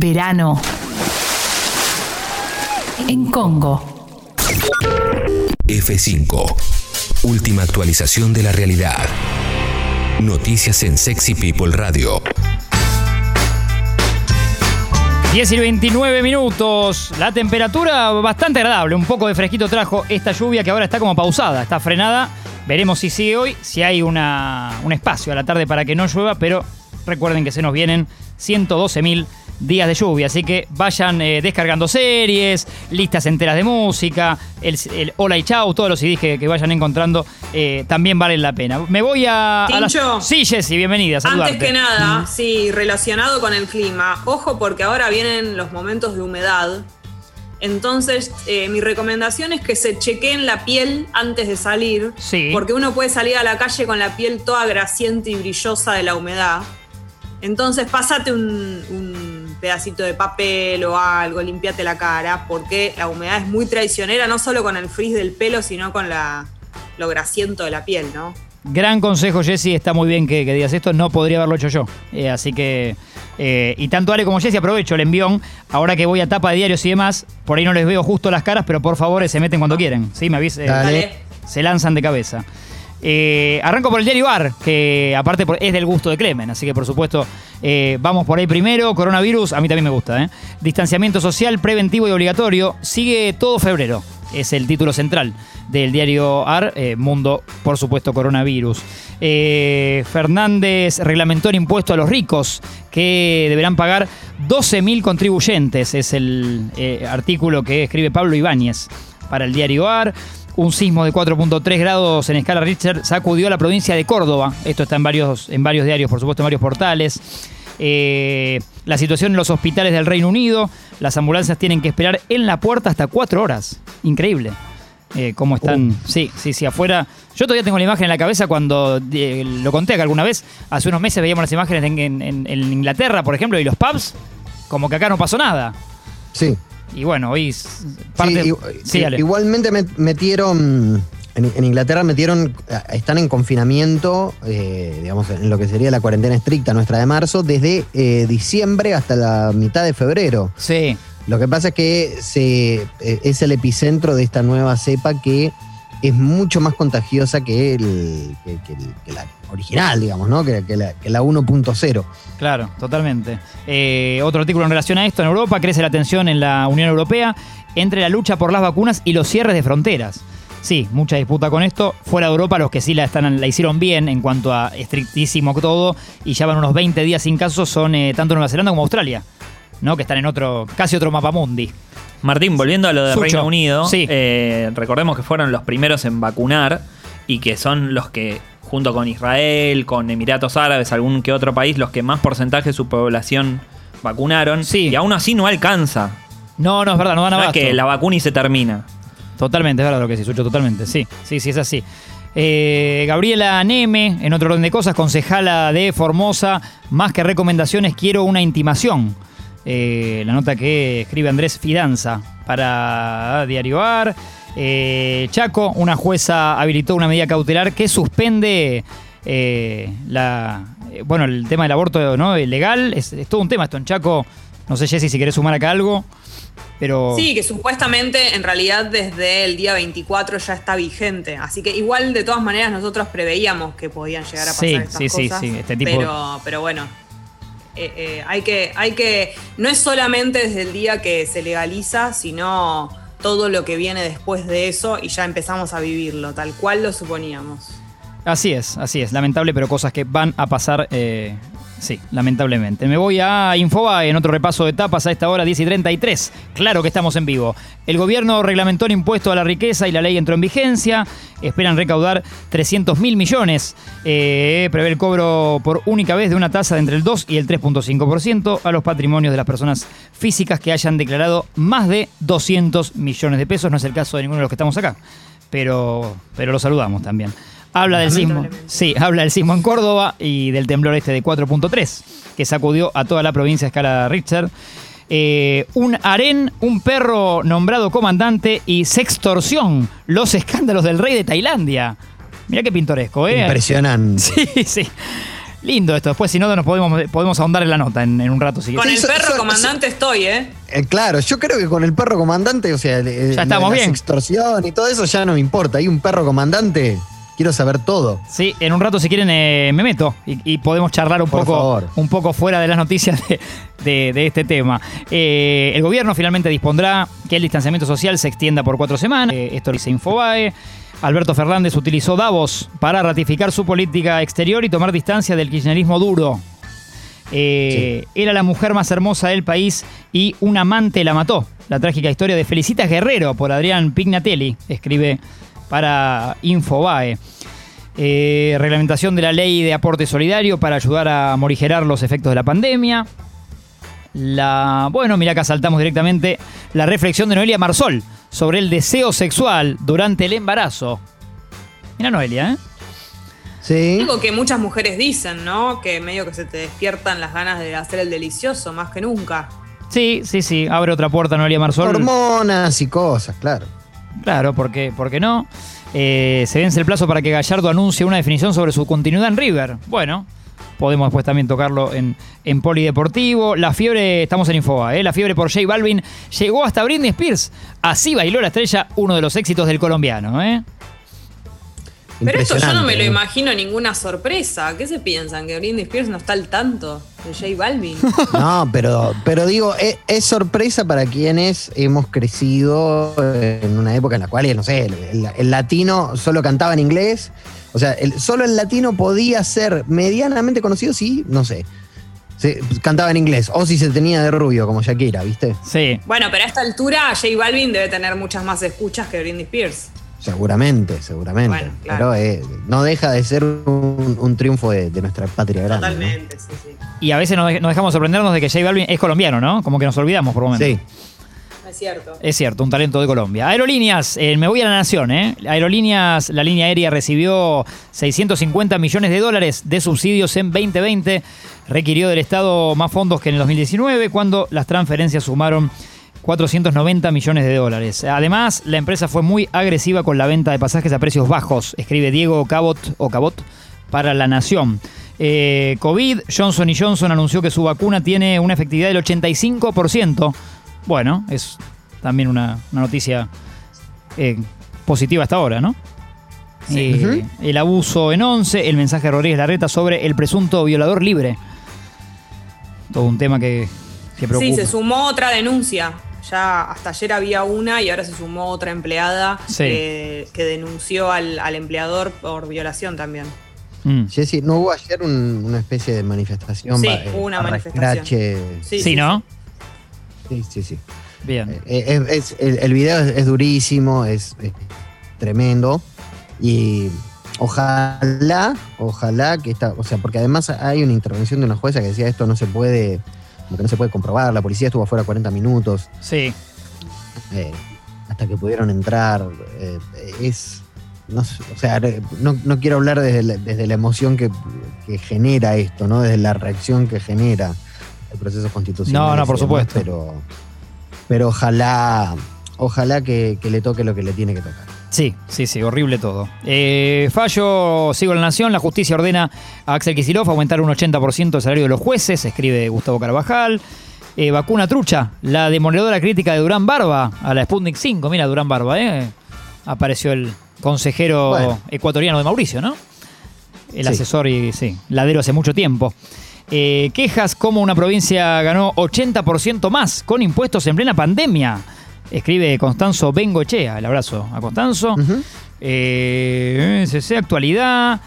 Verano. En Congo. F5. Última actualización de la realidad. Noticias en Sexy People Radio. 10 y 29 minutos. La temperatura bastante agradable. Un poco de fresquito trajo esta lluvia que ahora está como pausada, está frenada. Veremos si sigue hoy, si hay una, un espacio a la tarde para que no llueva, pero recuerden que se nos vienen 112 mil días de lluvia, así que vayan eh, descargando series, listas enteras de música, el, el Hola y Chau, todos los CDs que, que vayan encontrando eh, también valen la pena. Me voy a... a las-. Sí, Jessy, bienvenida. saludarte. Antes que nada, sí, relacionado con el clima, ojo porque ahora vienen los momentos de humedad. Entonces, eh, mi recomendación es que se chequeen la piel antes de salir. Sí. Porque uno puede salir a la calle con la piel toda grasiente y brillosa de la humedad. Entonces, pásate un, un pedacito de papel o algo, limpiate la cara, porque la humedad es muy traicionera, no solo con el frizz del pelo, sino con la, lo grasiento de la piel, ¿no? Gran consejo, Jessy. Está muy bien que, que digas esto. No podría haberlo hecho yo. Eh, así que. eh, y tanto Ale como Jessy, aprovecho el envión. Ahora que voy a tapa de diarios y demás, por ahí no les veo justo las caras, pero por favor eh, se meten cuando quieren. Sí, me avisen. Dale. Se lanzan de cabeza. Eh, arranco por el diario Bar, que aparte es del gusto de Clemen, así que por supuesto eh, vamos por ahí primero. Coronavirus, a mí también me gusta. ¿eh? Distanciamiento social preventivo y obligatorio. Sigue todo febrero. Es el título central del diario AR, Mundo, por supuesto, coronavirus. Fernández reglamentó el impuesto a los ricos que deberán pagar 12.000 contribuyentes. Es el artículo que escribe Pablo Ibáñez para el diario AR. Un sismo de 4.3 grados en escala Richter sacudió a la provincia de Córdoba. Esto está en varios, en varios diarios, por supuesto, en varios portales. Eh, la situación en los hospitales del Reino Unido. Las ambulancias tienen que esperar en la puerta hasta cuatro horas. Increíble. Eh, cómo están. Sí, sí, sí, afuera. Yo todavía tengo la imagen en la cabeza cuando eh, lo conté acá alguna vez. Hace unos meses veíamos las imágenes en, en- en- en Inglaterra, por ejemplo, y los pubs. Como que acá no pasó nada. Sí. Y bueno, hoy parte. Sí, Sí, igualmente met- metieron, en, en Inglaterra metieron, están en confinamiento, eh, digamos, en lo que sería la cuarentena estricta nuestra de marzo, desde eh, diciembre hasta la mitad de febrero. Sí. Lo que pasa es que se, eh, es el epicentro de esta nueva cepa que es mucho más contagiosa que, el, que, que la original, digamos, ¿no? Que, la, la 1.0. Claro, totalmente. Eh, otro artículo en relación a esto. En Europa crece la tensión en la Unión Europea entre la lucha por las vacunas y los cierres de fronteras. Sí, mucha disputa con esto. Fuera de Europa, los que sí la, están, la hicieron bien en cuanto a estrictísimo todo y ya van unos 20 días sin casos son eh, tanto Nueva Zelanda como Australia, ¿no? Que están en otro, casi otro mapa mundi. Martín, volviendo a lo de Sucho. Reino Unido, Sí. eh, recordemos que fueron los primeros en vacunar y que son los que, junto con Israel, con Emiratos Árabes, algún que otro país, los que más porcentaje de su población vacunaron. Sí. Y aún así no alcanza. No, no, es verdad, no dan No es abasto. que la vacuna y se termina. Totalmente, es verdad lo que decís, Sucho, totalmente. Sí, sí, sí, es así. Eh, Gabriela Neme, en otro orden de cosas, concejala de Formosa, más que recomendaciones, quiero una intimación. Eh, la nota que escribe Andrés Fidanza para Diario AR. Eh, Chaco, una jueza habilitó una medida cautelar que suspende eh, la, eh, bueno, el tema del aborto ¿no? legal. Es, es todo un tema esto en Chaco. No sé, Jessy, si querés sumar acá algo. Pero... Sí, que supuestamente en realidad desde el día 24 ya está vigente. Así que igual de todas maneras nosotros preveíamos que podían llegar a pasar Sí, estas sí, sí, cosas. sí, este tipo- Pero, pero bueno, eh, eh, hay, que, hay que. No es solamente desde el día que se legaliza, sino todo lo que viene después de eso y ya empezamos a vivirlo, tal cual lo suponíamos. Así es, así es. Lamentable, pero cosas que van a pasar. eh, sí, lamentablemente. Me voy a Infoba en otro repaso de etapas a esta hora 10 y 33. Claro que estamos en vivo. El gobierno reglamentó el impuesto a la riqueza y la ley entró en vigencia. Esperan recaudar 300 mil millones. Eh, prevé el cobro por única vez de una tasa de entre el 2 y el 3.5% a los patrimonios de las personas físicas que hayan declarado más de 200 millones de pesos. No es el caso de ninguno de los que estamos acá, pero, pero lo saludamos también. Habla del sismo. Sí, habla del sismo en Córdoba y del temblor este de 4.3 que sacudió a toda la provincia a escala Richter. Eh, un harén, un perro nombrado comandante y sextorsión. Los escándalos del rey de Tailandia. Mirá qué pintoresco, ¿eh? Impresionante. Sí, sí. Lindo esto. Después, si no, nos podemos, podemos ahondar en la nota en, en un rato. Si Con quieres. el perro comandante estoy, ¿eh? Eh, claro, yo creo que con el perro comandante, o sea, Ya estamos la bien. extorsión y todo eso ya no me importa. Hay un perro comandante, quiero saber todo. Sí, en un rato, si quieren, eh, me meto y, y podemos charlar un Por poco, favor. un poco fuera de las noticias de, de- de este tema. Eh, el gobierno finalmente dispondrá que el distanciamiento social se extienda por cuatro semanas. Eh, esto lo dice Infobae. Alberto Fernández utilizó Davos para ratificar su política exterior y tomar distancia del kirchnerismo duro. Eh, Era la mujer más hermosa del país y un amante la mató. La trágica historia de Felicitas Guerrero por Adrián Pignatelli, escribe para Infobae. Eh, reglamentación de la ley de aporte solidario para ayudar a morigerar los efectos de la pandemia. La, bueno, mira acá saltamos directamente la reflexión de Noelia Marsol sobre el deseo sexual durante el embarazo. Mira Noelia, ¿eh? Sí. Algo que muchas mujeres dicen, ¿no? Que medio que se te despiertan las ganas de hacer el delicioso más que nunca. Sí, sí, sí. Abre otra puerta Noelia Marsol. Hormonas y cosas, claro. Claro, porque, ¿por qué no? Eh, se vence el plazo para que Gallardo anuncie una definición sobre su continuidad en River. Bueno, podemos después también tocarlo en, en Polideportivo. La fiebre, estamos en Infoba, ¿eh? La fiebre por J Balvin llegó hasta Britney Spears. Así bailó la estrella, uno de los éxitos del colombiano, ¿eh? Pero esto yo no me lo ¿eh? imagino ninguna sorpresa. ¿Qué se piensan? ¿Que Britney Spears no está al tanto de J Balvin? No, pero, pero digo, es, es sorpresa para quienes hemos crecido en una época en la cual, no sé, el, el- el latino solo cantaba en inglés. O sea, el- solo el latino podía ser medianamente conocido si, no sé, se, cantaba en inglés. O si se tenía de rubio, como Shakira, ¿viste? Sí. bueno, pero a esta altura J Balvin debe tener muchas más escuchas que Britney Spears. Seguramente, seguramente. Bueno, claro. Pero eh, no deja de ser un, un triunfo de, de nuestra patria grande. ¿no? Totalmente, sí, sí. Y a veces nos, dej- nos dejamos sorprendernos de que J Balvin es colombiano, ¿no? Como que nos olvidamos por un momento. Sí. Es cierto. Es cierto, un talento de Colombia. Aerolíneas, eh, me voy a la nación, ¿eh? Aerolíneas, la línea aérea recibió 650 millones de dólares de subsidios en 2020. Requirió del Estado más fondos que en el 2019, cuando las transferencias sumaron 490 millones de dólares. Además, la empresa fue muy agresiva con la venta de pasajes a precios bajos, escribe Diego Cabot o Cabot para La Nación. Eh, COVID, Johnson Johnson anunció que su vacuna tiene una efectividad del 85%. Bueno, es también una, una noticia eh, positiva hasta ahora, ¿no? Eh, El abuso en 11, el mensaje de Rodríguez Larreta sobre el presunto violador libre. Todo un tema que, que preocupa. Sí, se sumó otra denuncia. Ya hasta ayer había una y ahora se sumó otra empleada Sí. que, que denunció al, al empleador por violación también. Mm. Jessy, ¿no hubo ayer un- una especie de manifestación? Sí, eh, hubo una manifestación. Sí, Sí, ¿no? Sí, sí, sí. Bien. Eh, es- es- el, el video es, es durísimo, es, es tremendo. Y ojalá, ojalá que esta, o sea, porque además hay una intervención de una jueza que decía esto no se puede, como que no se puede comprobar. La policía estuvo afuera 40 minutos Sí. eh, hasta que pudieron entrar. eh, es, no, o sea, no, no quiero hablar desde la, desde la emoción que, que genera esto, ¿no? Desde la reacción que genera el proceso constitucional. No, no, por demás, supuesto. Pero, pero ojalá, ojalá que, que le toque lo que le tiene que tocar. Sí, sí, sí, horrible todo. Eh, fallo, sigo en la nación, la justicia ordena a Axel Kicillof aumentar un 80% el salario de los jueces, escribe Gustavo Carvajal. Eh, vacuna trucha, la demoledora crítica de Durán Barba a la Sputnik 5, mira Durán Barba, ¿eh? Apareció el consejero Bueno. ecuatoriano de Mauricio, ¿no? El Sí. asesor y sí, ladero hace mucho tiempo. Eh, quejas como una provincia ganó 80% más con impuestos en plena pandemia. Escribe Constanzo Bengochea. El abrazo a Constanzo. Ujú. Eh, CC, actualidad.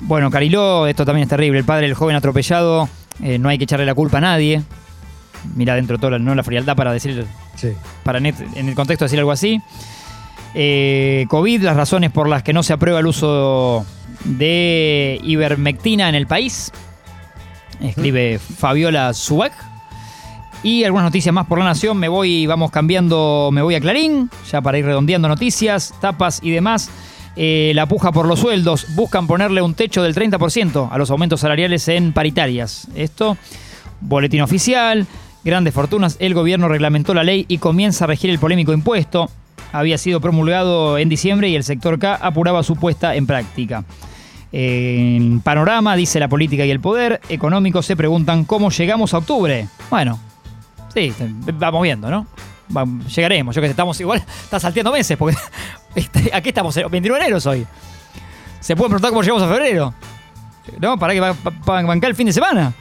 Bueno, Cariló, esto también es terrible. El padre del joven atropellado, eh, no hay que echarle la culpa a nadie. Mira dentro de todo la, no la frialdad para decir, Sí. para net- en el contexto decir algo así. Eh, COVID, las razones por las que no se aprueba el uso de ivermectina en el país. Escribe Fabiola Subac. Y algunas noticias más por la nación. Me voy, vamos cambiando, me voy a Clarín, ya para ir redondeando noticias, tapas y demás. Eh, la puja por los sueldos. Buscan ponerle un techo del 30% a los aumentos salariales en paritarias. Esto, boletín oficial, grandes fortunas. El gobierno reglamentó la ley y comienza a regir el polémico impuesto. Había sido promulgado en diciembre y el sector K apuraba su puesta en práctica. En panorama, dice la política y el poder. Económicos se preguntan cómo llegamos a octubre. Bueno, sí, vamos viendo, ¿no? Llegaremos, yo que sé, estamos igual, está salteando meses, porque este, aquí estamos, 21 de enero hoy. Se puede preguntar cómo llegamos a febrero. ¿No? Para que va, va- bancar el fin de semana.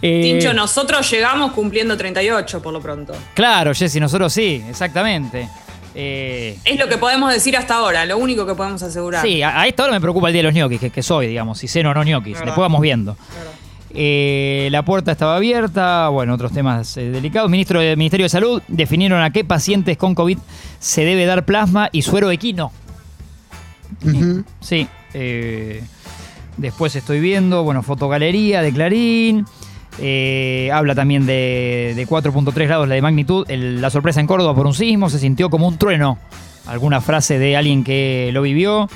Eh, Tincho, nosotros llegamos cumpliendo 38 por lo pronto. Claro, Jessy, nosotros sí, exactamente. Eh, Es lo que podemos decir hasta ahora, lo único que podemos asegurar. sí, a, a esta hora me preocupa el día de los ñoquis, que, que soy, digamos, si ceno o no ñoquis. Después vamos viendo. Eh, la puerta estaba abierta, bueno, otros temas eh, delicados. Ministro de Ministerio de Salud definieron a qué pacientes con COVID se debe dar plasma y suero equino. Ujú. Sí. eh, después estoy viendo, bueno, fotogalería de Clarín. habla también de, de 4.3 grados la de magnitud. El- la sorpresa en Córdoba por un sismo se sintió como un trueno. Alguna frase de alguien que lo vivió.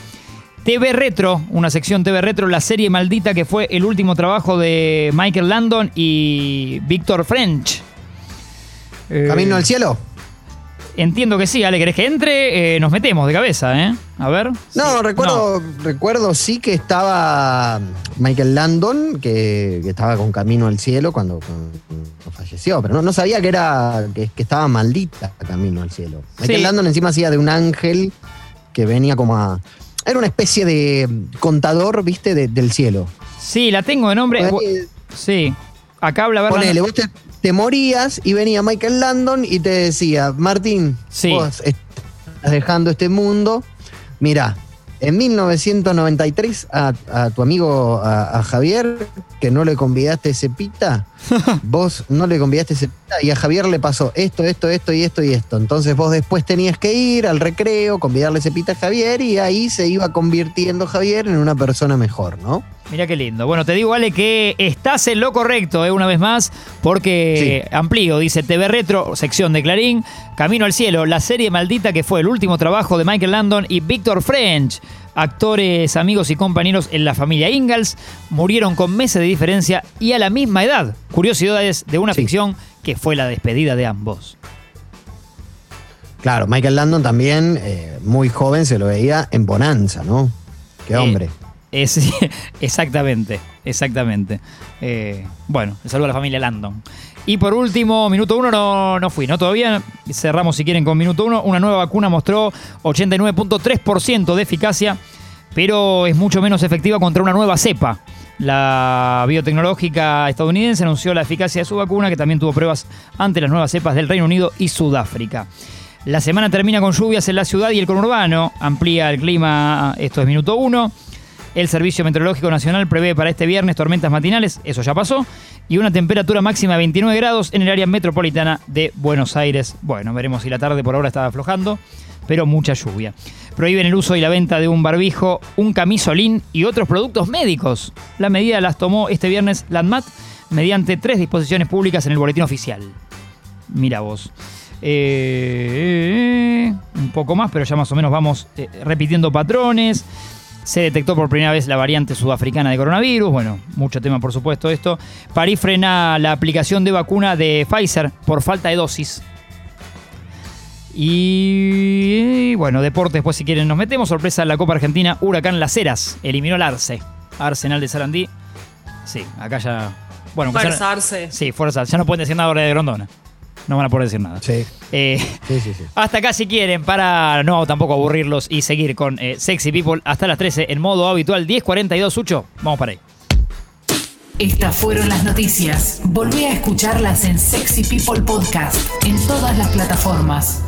TV Retro, una sección TV Retro, la serie maldita que fue el último trabajo de Michael Landon y Víctor French. Eh, Camino al cielo. Entiendo que sí, Ale, ¿querés que entre? Eh, nos metemos de cabeza, ¿eh? A ver. No, Sí. recuerdo, recuerdo sí que estaba Michael Landon, que, que estaba con Camino al Cielo cuando, cuando falleció, pero no, no sabía que era que, que estaba maldita Camino al Cielo. Michael Sí. Landon encima hacía de un ángel que venía como a... Era una especie de contador, viste, de- del cielo. Sí, la tengo de nombre. Ponele, Sí. Acá habla, a ver, la- ponele, vos te, te morías y venía Michael Landon y te decía, Martín, Sí. vos estás dejando este mundo. Mira, en 1993 a, a tu amigo a, a Javier, que no le convidaste ese pita, vos no le convidaste ese pita y a Javier le pasó esto, esto, esto y esto y esto. Entonces vos después tenías que ir al recreo, convidarle ese pita a Javier y ahí se iba convirtiendo Javier en una persona mejor, ¿no? Mira qué lindo. Bueno, te digo, Ale, que estás en lo correcto, ¿eh? una vez más, porque amplío, dice TV Retro, sección de Clarín, Camino al Cielo, la serie maldita que fue el último trabajo de Michael Landon y Victor French, actores, amigos y compañeros en la familia Ingalls, murieron con meses de diferencia y a la misma edad. Curiosidades de una Sí. ficción que fue la despedida de ambos. Claro, Michael Landon también, eh, muy joven, se lo veía en Bonanza, ¿no? Qué Eh, hombre. Exactamente, exactamente. Eh, bueno, el saludo a la familia Landon. Y por último, minuto uno no, no fui, ¿no? Todavía cerramos si quieren con minuto uno. Una nueva vacuna mostró 89.3% de eficacia, pero es mucho menos efectiva contra una nueva cepa. La biotecnológica estadounidense anunció la eficacia de su vacuna, que también tuvo pruebas ante las nuevas cepas del Reino Unido y Sudáfrica. La semana termina con lluvias en la ciudad y el conurbano. Amplía el clima, esto es minuto uno. El Servicio Meteorológico Nacional prevé para este viernes tormentas matinales, eso ya pasó, y una temperatura máxima de 29 grados en el área metropolitana de Buenos Aires. Bueno, veremos si la tarde por ahora está aflojando, pero mucha lluvia. Prohíben el uso y la venta de un barbijo, un camisolín y otros productos médicos. La medida las tomó este viernes la ANMAT mediante tres disposiciones públicas en el boletín oficial. Mira vos. Eh, un poco más, pero ya más o menos vamos eh, repitiendo patrones. Se detectó por primera vez la variante sudafricana de coronavirus. Bueno, mucho tema por supuesto esto. París frena la aplicación de vacuna de Pfizer por falta de dosis. Y bueno, deportes, pues si quieren nos metemos. Sorpresa en la Copa Argentina, Huracán Las Heras. Eliminó al Arce. Arsenal de Sarandí. Sí, acá ya... Bueno, Fuerza, Arce. Sí, fuerza. Ya no pueden decir nada ahora de Grondona. No van a poder decir nada. Sí, Eh, sí, sí. sí. hasta acá si quieren, para no tampoco aburrirlos y seguir con eh, Sexy People hasta las 13 en modo habitual 10.42, Sucho. Vamos para ahí. Estas fueron las noticias. Volvé a escucharlas en Sexy People Podcast en todas las plataformas.